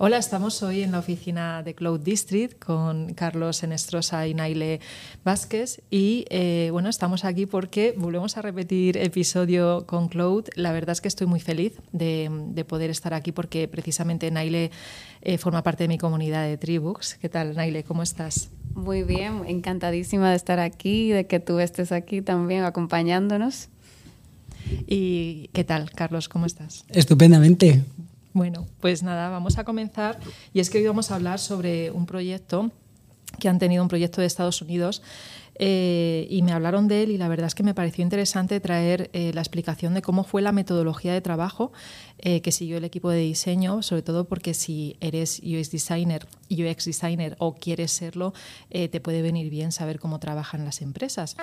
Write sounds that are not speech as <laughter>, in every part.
Hola, estamos hoy en la oficina de Cloud District con Carlos Enestrosa y Naile Vázquez y eh, bueno, estamos aquí porque volvemos a repetir episodio con Cloud. La verdad es que estoy muy feliz de, poder estar aquí porque precisamente Naile eh, forma parte de mi comunidad de Tribux. ¿Qué tal, Naile? ¿Cómo estás? Muy bien, encantadísima de estar aquí, de que tú estés aquí también acompañándonos. ¿Y qué tal, Carlos? ¿Cómo estás? Estupendamente. Bueno, pues nada, vamos a comenzar. Y es que hoy vamos a hablar sobre un proyecto que han tenido un proyecto de Estados Unidos eh, y me hablaron de él y la verdad es que me pareció interesante traer eh, la explicación de cómo fue la metodología de trabajo eh, que siguió el equipo de diseño, sobre todo porque si eres UX designer, UX designer o quieres serlo, te puede venir bien saber cómo trabajan las empresas.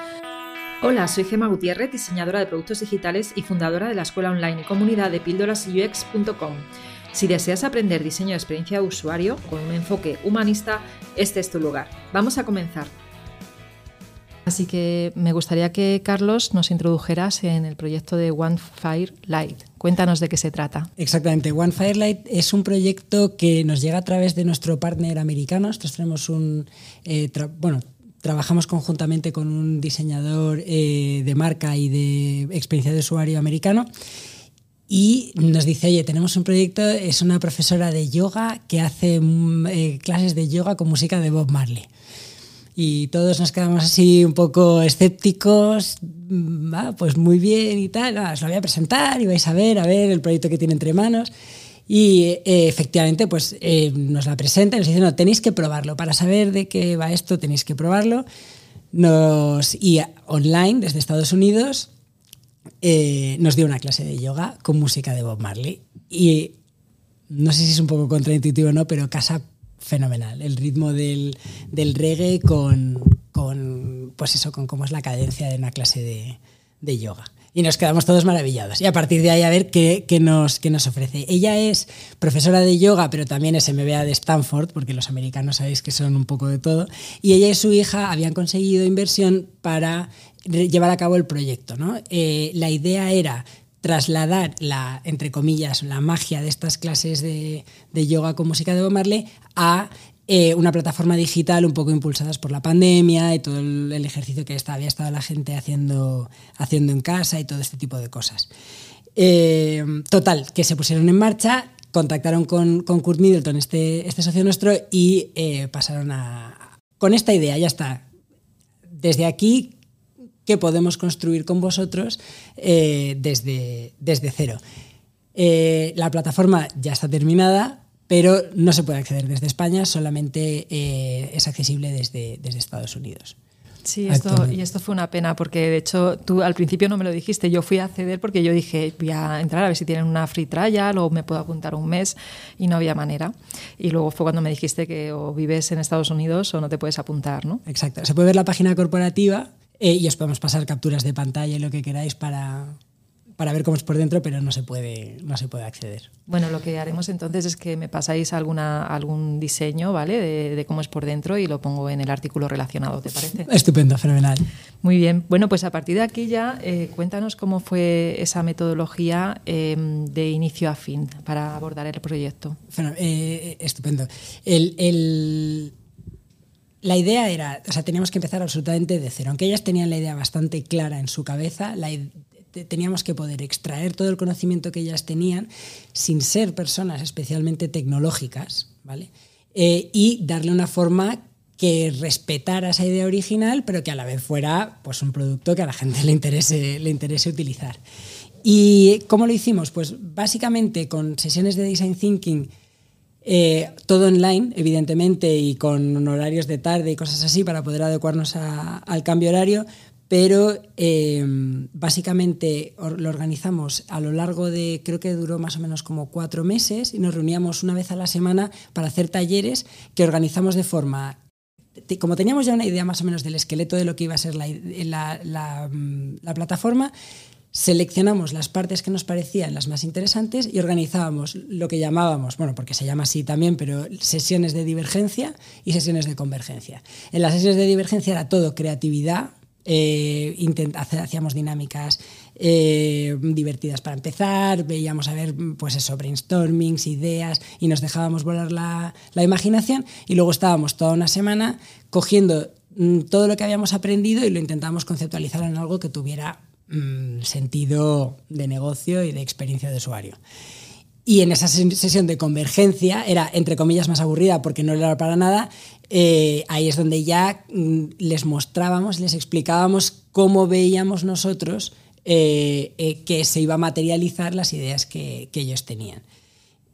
Hola, soy Gema Gutiérrez, diseñadora de productos digitales y fundadora de la escuela online y comunidad de píldorasux.com. Si deseas aprender diseño de experiencia de usuario con un enfoque humanista, este es tu lugar. Vamos a comenzar. Así que me gustaría que Carlos nos introdujeras en el proyecto de One Firelight. Cuéntanos de qué se trata. Exactamente. One Firelight es un proyecto que nos llega a través de nuestro partner americano. Nosotros tenemos un, eh, bueno, trabajamos conjuntamente con un diseñador eh, de marca y de experiencia de usuario americano y nos dice, oye, tenemos un proyecto, es una profesora de yoga que hace mm, eh, clases de yoga con música de Bob Marley. Y todos nos quedamos así un poco escépticos, ah, pues muy bien y tal, os lo voy a presentar y vais a ver, a ver el proyecto que tiene entre manos. Y eh, efectivamente, pues eh, nos la presenta y nos dice, no, tenéis que probarlo. Para saber de qué va esto, tenéis que probarlo. Nos, y online, desde Estados Unidos, eh, nos dio una clase de yoga con música de Bob Marley. Y no sé si es un poco contraintuitivo o no, pero casa fenomenal. El ritmo del, del reggae con, con, pues eso, con cómo es la cadencia de una clase de, de yoga y nos quedamos todos maravillados. Y a partir de ahí a ver qué, qué, nos, qué nos ofrece. Ella es profesora de yoga, pero también es MBA de Stanford, porque los americanos sabéis que son un poco de todo. Y ella y su hija habían conseguido inversión para llevar a cabo el proyecto. ¿no? Eh, la idea era trasladar la, entre comillas, la magia de estas clases de, de yoga con música de Bob Marley a eh, una plataforma digital un poco impulsadas por la pandemia y todo el, ejercicio que había estado la gente haciendo, haciendo en casa y todo este tipo de cosas. Eh, total, que se pusieron en marcha, contactaron con, con Kurt Middleton, este, este socio nuestro, y eh, pasaron a... Con esta idea, ya está. Desde aquí, ¿qué podemos construir con vosotros desde, desde cero? la plataforma ya está terminada, pero no se puede acceder desde España, solamente eh, es accesible desde, desde Estados Unidos. Sí, esto, y esto fue una pena porque de hecho tú al principio no me lo dijiste, yo fui a acceder porque yo dije voy a entrar a ver si tienen una free trial o me puedo apuntar un mes y no había manera. Y luego fue cuando me dijiste que o vives en Estados Unidos o no te puedes apuntar, ¿no? Exacto, se puede ver la página corporativa eh, y os podemos pasar capturas de pantalla y lo que queráis para, para ver cómo es por dentro, pero no se puede, no se puede acceder. Bueno, lo que haremos entonces es que me pasáis alguna, algún diseño, ¿vale? De, cómo es por dentro y lo pongo en el artículo relacionado, ¿te parece? Estupendo, fenomenal. Muy bien. Bueno, pues a partir de aquí ya eh, cuéntanos cómo fue esa metodología em, de inicio a fin para abordar el proyecto. Eh, estupendo. la idea era, o sea, teníamos que empezar absolutamente de cero. Aunque ellas tenían la idea bastante clara en su cabeza, la, teníamos que poder extraer todo el conocimiento que ellas tenían sin ser personas especialmente tecnológicas, ¿vale? Eh, y darle una forma que respetara esa idea original, pero que a la vez fuera pues, un producto que a la gente le interese, le interese utilizar. ¿Y cómo lo hicimos? Pues básicamente con sesiones de Design Thinking, eh, todo online, evidentemente, y con horarios de tarde y cosas así para poder adecuarnos al cambio horario, pero em, básicamente lo organizamos a lo largo de, creo que duró más o menos como cuatro meses y nos reuníamos una vez a la semana para hacer talleres que organizamos de forma, como teníamos ya una idea más o menos del esqueleto de lo que iba a ser la, la mm, plataforma, seleccionamos las partes que nos parecían las más interesantes y organizábamos lo que llamábamos, bueno, porque se llama así también, pero sesiones de divergencia y sesiones de convergencia. En las sesiones de divergencia era todo creatividad, eh, hacíamos dinámicas eh, divertidas para empezar, veíamos a ver, pues eso, brainstormings, ideas, y nos dejábamos volar la, la imaginación, y luego estábamos toda una semana cogiendo mm, todo lo que habíamos aprendido y lo intentábamos conceptualizar en algo que tuviera mm, sentido de negocio y de experiencia de usuario. Y en esa sesión de convergencia era, entre comillas, más aburrida porque no era para nada. Eh, ahí es donde ya mm, les mostrábamos, les explicábamos cómo veíamos nosotros eh, eh, que se iba a materializar las ideas que, ellos tenían.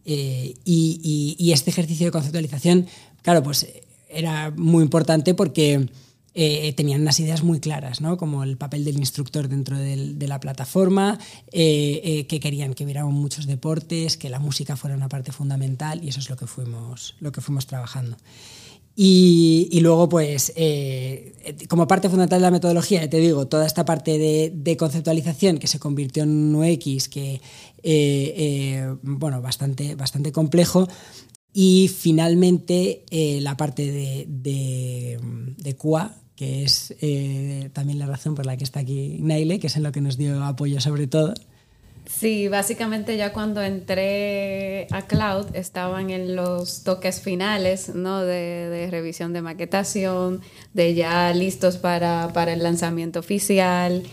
Y, este ejercicio de conceptualización, claro, pues era muy importante porque eh, tenían unas ideas muy claras, ¿no? como el papel del instructor dentro de la plataforma, eh, eh, que querían que hubiera muchos deportes, que la música fuera una parte fundamental y eso es lo que fuimos, lo que fuimos trabajando. Y, luego, pues, como parte fundamental de la metodología, te digo, toda esta parte de, conceptualización que se convirtió en un UX que, bueno, bastante, bastante complejo, y finalmente la parte de, de, de QA, que es eh, también la razón por la que está aquí Naile, que es en lo que nos dio apoyo sobre todo. Sí, básicamente ya cuando entré a Cloud estaban en los toques finales ¿no? de, revisión de maquetación, de ya listos para, para el lanzamiento oficial.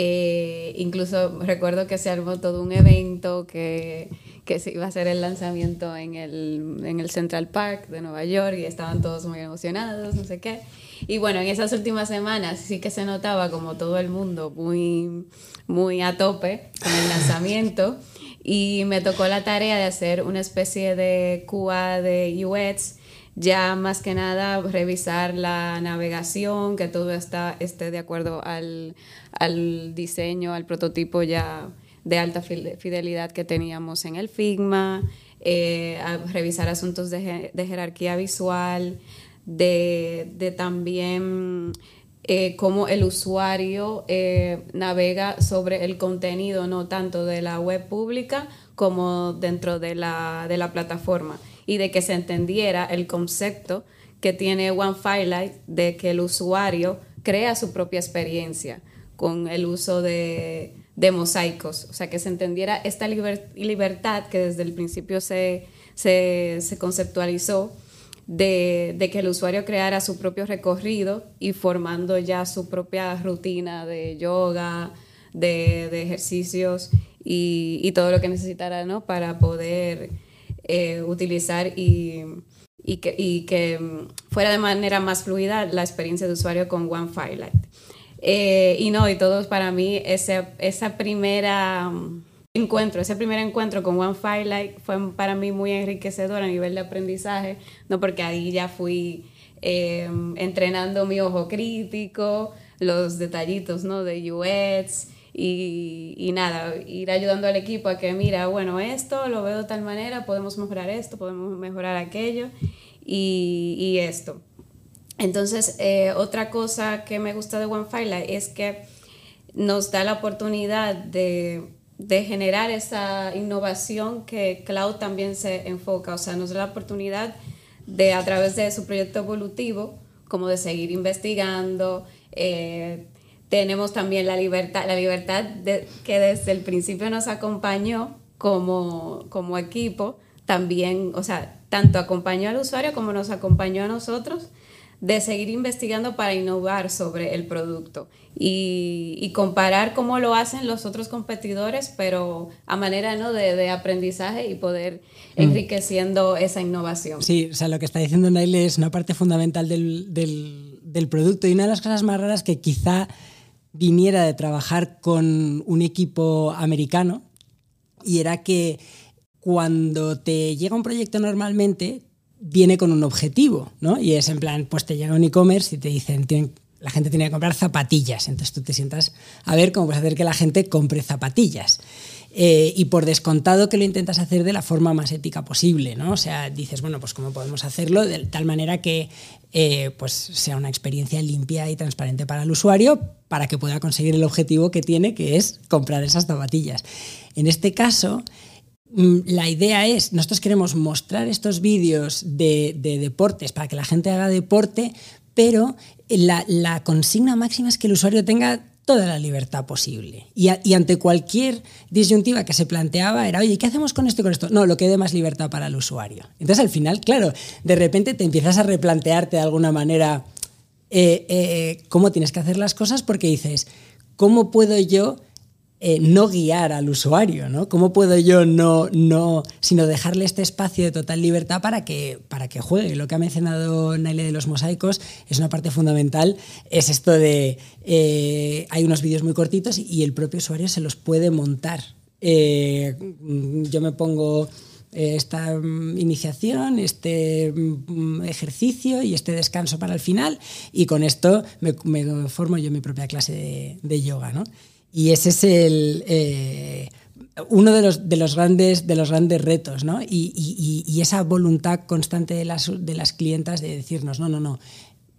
Eh, incluso recuerdo que se armó todo un evento que, que se iba a hacer el lanzamiento en el, en el Central Park de Nueva York y estaban todos muy emocionados, no sé qué. Y bueno, en esas últimas semanas sí que se notaba como todo el mundo muy, muy a tope con el lanzamiento y me tocó la tarea de hacer una especie de QA de UX, ya más que nada revisar la navegación, que todo está, esté de acuerdo al, al diseño, al prototipo ya de alta fidelidad que teníamos en el Figma, eh, revisar asuntos de, de jerarquía visual, de, también eh, cómo el usuario eh, navega sobre el contenido, no tanto de la web pública como dentro de la, de la plataforma, y de que se entendiera el concepto que tiene OneFilelight de que el usuario crea su propia experiencia con el uso de, mosaicos, o sea, que se entendiera esta libertad que desde el principio se, se conceptualizó de, que el usuario creara su propio recorrido y formando ya su propia rutina de yoga, de, ejercicios y, todo lo que necesitara ¿no? para poder eh, utilizar y, que, fuera de manera más fluida la experiencia de usuario con One Eh, y no, y todos para mí esa primera encuentro, ese primer encuentro con One Firelight fue para mí muy enriquecedor a nivel de aprendizaje, no porque ahí ya fui em, entrenando mi ojo crítico, los detallitos ¿no? de UX y, nada, ir ayudando al equipo a que mira, bueno, esto lo veo de tal manera, podemos mejorar esto, podemos mejorar aquello y, esto. Entonces, eh, otra cosa que me gusta de One Firelight es que nos da la oportunidad de de generar esa innovación que Cloud también se enfoca, o sea, nos da la oportunidad de a través de su proyecto evolutivo, como de seguir investigando, eh, tenemos también la libertad, la libertad que desde el principio nos acompañó como, como equipo, también, o sea, tanto acompañó al usuario como nos acompañó a nosotros de seguir investigando para innovar sobre el producto y, comparar cómo lo hacen los otros competidores, pero a manera ¿no? de, aprendizaje y poder mm. enriqueciendo esa innovación. Sí, o sea, lo que está diciendo Nail es una parte fundamental del, del producto y una de las cosas más raras que quizá viniera de trabajar con un equipo americano y era que cuando te llega un proyecto normalmente, viene con un objetivo, ¿no? Y es en plan, pues te llega un e-commerce y te dicen, la gente tiene que comprar zapatillas. Entonces tú te sientas a ver cómo puedes hacer que la gente compre zapatillas. Eh, y por descontado que lo intentas hacer de la forma más ética posible, ¿no? O sea, dices, bueno, pues cómo podemos hacerlo de tal manera que eh, pues sea una experiencia limpia y transparente para el usuario para que pueda conseguir el objetivo que tiene, que es comprar esas zapatillas. En este caso, la idea es, nosotros queremos mostrar estos vídeos de, deportes para que la gente haga deporte, pero la, consigna máxima es que el usuario tenga toda la libertad posible. Y, ante cualquier disyuntiva que se planteaba era, oye, ¿qué hacemos con esto y con esto? No, lo que dé más libertad para el usuario. Entonces al final, claro, de repente te empiezas a replantearte de alguna manera eh, eh, cómo tienes que hacer las cosas porque dices, ¿cómo puedo yo eh, no guiar al usuario, ¿no? ¿Cómo puedo yo no, no, sino dejarle este espacio de total libertad para que, para que juegue? Lo que ha mencionado Naile de los mosaicos es una parte fundamental, es esto de, eh, hay unos vídeos muy cortitos y el propio usuario se los puede montar. Eh, yo me pongo esta mm, iniciación, este mm, ejercicio y este descanso para el final y con esto me, formo yo mi propia clase de, de yoga, ¿no? Y ese es el, eh, uno de los, de, los grandes, de los grandes retos, ¿no? Y, esa voluntad constante de las, de las clientas de decirnos, no, no, no,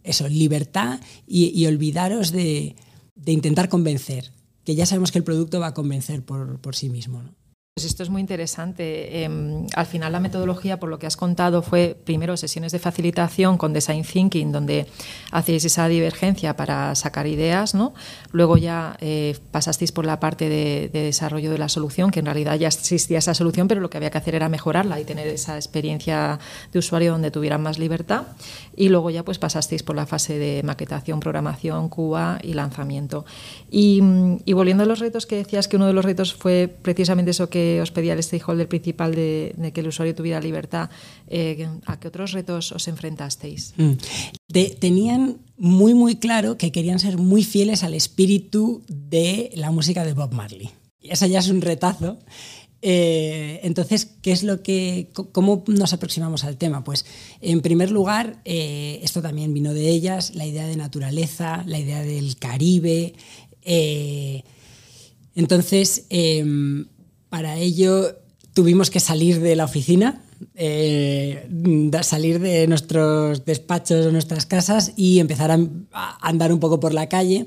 eso, libertad y, olvidaros de, de, intentar convencer, que ya sabemos que el producto va a convencer por, por sí mismo. ¿no? Pues esto es muy interesante. Em, al final la metodología, por lo que has contado, fue primero sesiones de facilitación con Design Thinking, donde hacéis esa divergencia para sacar ideas, ¿no? Luego ya eh, pasasteis por la parte de, desarrollo de la solución, que en realidad ya existía esa solución, pero lo que había que hacer era mejorarla y tener esa experiencia de usuario donde tuvieran más libertad. Y luego ya pues pasasteis por la fase de maquetación, programación, QA y lanzamiento. Y, y volviendo a los retos que decías que uno de los retos fue precisamente eso que os pedía el stakeholder principal de, que el usuario tuviera libertad, eh, ¿a qué otros retos os enfrentasteis? Mm. tenían muy, muy claro que querían ser muy fieles al espíritu de la música de Bob Marley. Y eso ya es un retazo. Eh, entonces, ¿qué es lo que, ¿cómo nos aproximamos al tema? Pues, en primer lugar, eh, esto también vino de ellas, la idea de naturaleza, la idea del Caribe. entonces, em, para ello tuvimos que salir de la oficina, eh, salir de nuestros despachos o nuestras casas y empezar a, andar un poco por la calle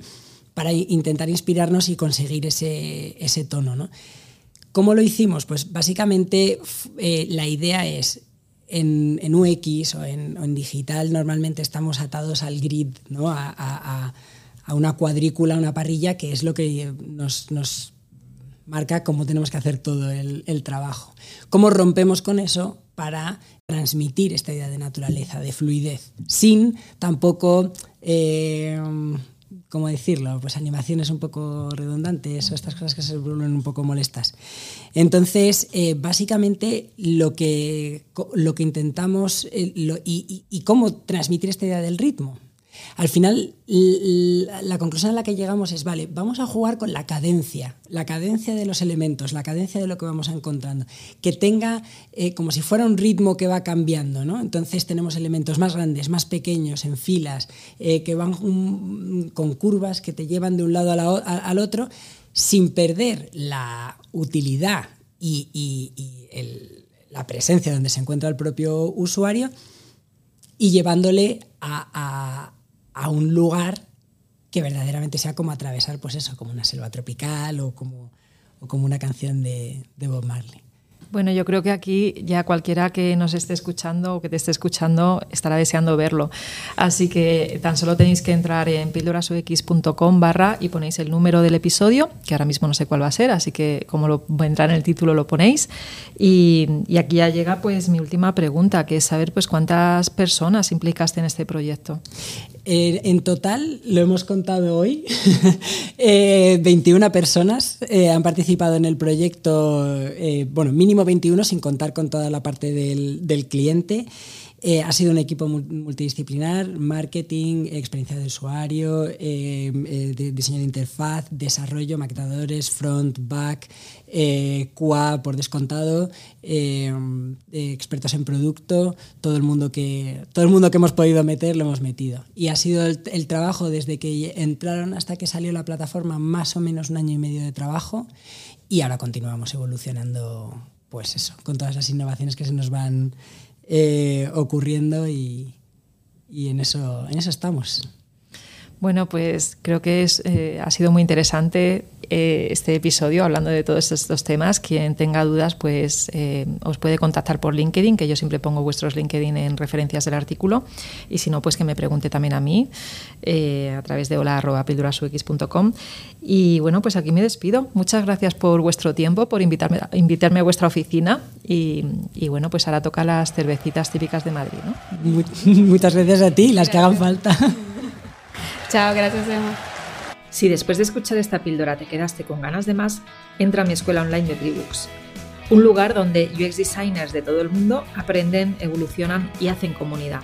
para intentar inspirarnos y conseguir ese, tono. ¿no? ¿Cómo lo hicimos? Pues básicamente eh, la idea es en, UX o en, digital normalmente estamos atados al grid, ¿no? a, una cuadrícula, una parrilla, que es lo que nos marca cómo tenemos que hacer todo el, trabajo. ¿Cómo rompemos con eso para transmitir esta idea de naturaleza, de fluidez, sin tampoco, eh, ¿cómo decirlo? Pues animaciones un poco redundantes o estas cosas que se vuelven un poco molestas. Entonces, eh, básicamente lo que, lo que intentamos eh, y cómo transmitir esta idea del ritmo. Al final, la conclusión a la que llegamos es, vale, vamos a jugar con la cadencia, la cadencia de los elementos, la cadencia de lo que vamos encontrando, que tenga eh, como si fuera un ritmo que va cambiando, ¿no? Entonces tenemos elementos más grandes, más pequeños, en filas, eh, que van con curvas que te llevan de un lado al otro, sin perder la utilidad y, la presencia donde se encuentra el propio usuario y llevándole a a un lugar que verdaderamente sea como atravesar, pues eso, como una selva tropical o como, o como una canción de, de Bob Marley. Bueno, yo creo que aquí ya cualquiera que nos esté escuchando o que te esté escuchando estará deseando verlo. Así que tan solo tenéis que entrar en píldorasux.com barra y ponéis el número del episodio, que ahora mismo no sé cuál va a ser, así que como lo entrar en el título lo ponéis. Y, y, aquí ya llega pues mi última pregunta, que es saber pues cuántas personas implicaste en este proyecto. Eh, en total, lo hemos contado hoy, 21 <laughs> eh, personas eh, han participado en el proyecto, bueno, mínimo 21 sin contar con toda la parte del cliente. Eh, ha sido un equipo multidisciplinar, marketing, experiencia de usuario, eh, eh, diseño de interfaz, desarrollo, maquetadores, front, back, QA por descontado, expertos en producto, todo el, mundo que, todo el mundo que hemos podido meter lo hemos metido. Y ha sido el, el trabajo desde que entraron hasta que salió la plataforma, más o menos un año y medio de trabajo, y ahora continuamos evolucionando, pues eso, con todas las innovaciones que se nos van eh, ocurriendo y, en, eso, en eso estamos. Bueno, pues creo que es, eh, ha sido muy interesante eh, este episodio hablando de todos estos temas. Quien tenga dudas, pues eh, os puede contactar por LinkedIn, que yo siempre pongo vuestros LinkedIn en referencias del artículo. Y si no, pues que me pregunte también a mí a través de hola.pildurasux.com. Y bueno, pues aquí me despido. Muchas gracias por vuestro tiempo, por invitarme, invitarme a vuestra oficina. Y, bueno, pues ahora toca las cervecitas típicas de Madrid. <laughs> Muchas gracias a ti, las que hagan falta. <laughs> Chao, gracias Emma. Si después de escuchar esta píldora te quedaste con ganas de más, entra a mi escuela online de Tribooks, un lugar donde UX designers de todo el mundo aprenden, evolucionan y hacen comunidad.